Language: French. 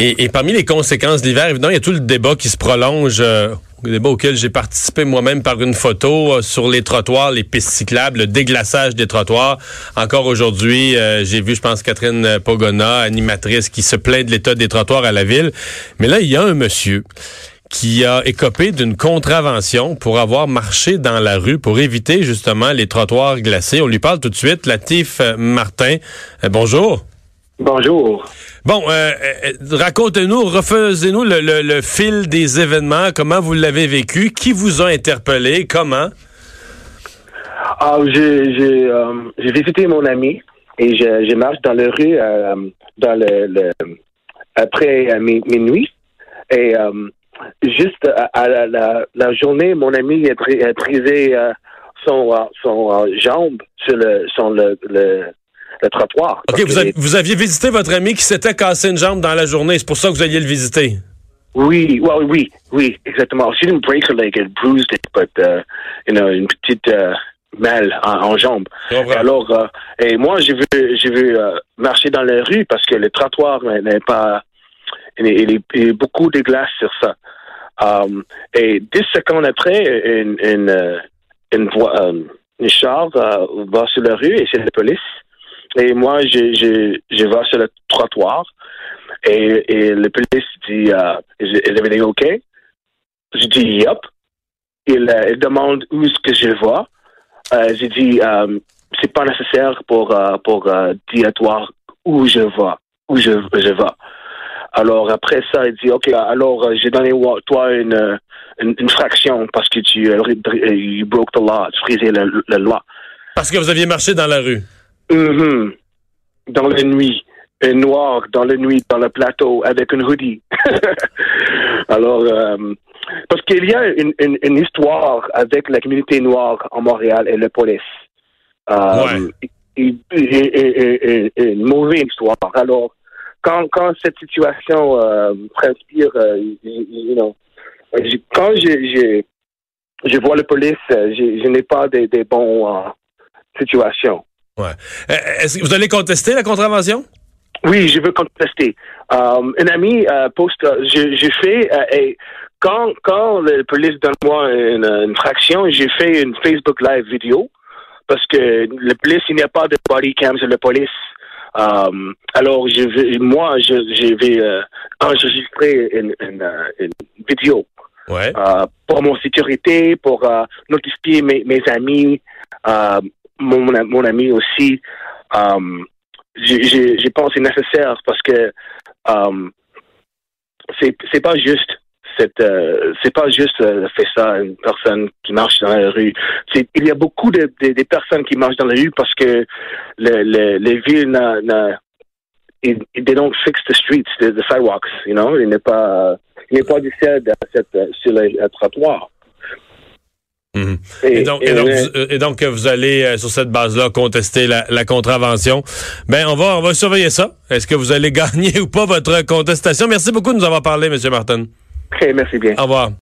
Et, parmi les conséquences de l'hiver, évidemment, il y a tout le débat qui se prolonge, euh, le débat auquel j'ai participé moi-même par une photo euh, sur les trottoirs, les pistes cyclables, le déglaçage des trottoirs. Encore aujourd'hui, euh, j'ai vu, je pense, Catherine Pogona, animatrice, qui se plaint de l'état des trottoirs à la ville. Mais là, il y a un monsieur qui a écopé d'une contravention pour avoir marché dans la rue pour éviter justement les trottoirs glacés. On lui parle tout de suite. Latif Martin, bonjour. Bonjour. Bon, euh, euh racontez-nous, refaisez-nous le, fil des événements, comment vous l'avez vécu, qui vous a interpellé, comment? Ah, j'ai euh, visité mon ami et je, marche dans la rue euh, dans le, après minuit et juste à, la, journée, mon ami a, brisé son, son jambe sur le, son, le le trottoir. OK, vous, aviez visité votre ami qui s'était cassé une jambe dans la journée. C'est pour ça que vous alliez le visiter. Oui, oui, oui, exactement. She didn't break her leg, bruised it, but, uh, you know, une petite uh, mal en, jambe. Alors, uh, et moi, j'ai vu, j'ai vu marcher dans la rue parce que le trottoir n'est pas, il, y a beaucoup de glace sur ça. Um, et dix secondes après, une, une, une, um, une char va sur la rue et c'est la police. Et moi, je, je, je vais sur le trottoir et, et le police dit uh, is, everything okay? Je dis Yup. Il, euh, il demande où est-ce que je vais. Euh, je dis um, c'est pas nécessaire pour, uh, pour uh, dire à toi où je vais. Où je, je vais. Alors après ça, il dit OK, alors euh, j'ai donné toi une, une, fraction parce que tu you broke the law, tu frisais la loi. Parce que vous aviez marché dans la rue. Mm Dans la nuit. Et noir, dans la nuit, dans le plateau, avec une hoodie. Alors, euh, parce qu'il y a une, une, une, histoire avec la communauté noire en Montréal et la police. Euh, une mauvaise histoire. Alors, quand, quand cette situation euh, transpire, euh, you know, quand je, je, je vois la police, je, je n'ai pas des, des bons euh, situations. Ouais. Euh, est-ce que vous allez contester la contravention? Oui, je veux contester. Um, un ami euh, poste, j'ai fait, euh, quand, quand la police donne moi une, une fraction, j'ai fait une Facebook Live vidéo parce que la police, il n'y a pas de body cam sur la police. Um, alors, je vais, moi, je, je vais euh, enregistrer une, une, une vidéo ouais. euh, pour mon sécurité, pour euh, notifier mes, mes amis, euh, mon, mon ami aussi, um, que c'est nécessaire parce que um, c'est pas juste euh, c'est pas juste euh, fait ça une personne qui marche dans la rue. Il y a beaucoup de, de, personnes qui marchent dans la rue parce que le, le, les villes n'a, they don't fix the streets the, sidewalks you know? Il n'est pas il n'est pas décide sur le trottoir Mhm. Et, donc, et, donc, vous, et, donc, vous allez, euh, sur cette base-là, contester la, la, contravention. Ben, on va, on va surveiller ça. Est-ce que vous allez gagner ou pas votre contestation? Merci beaucoup de nous avoir parlé, M. Martin. Merci bien. Au revoir.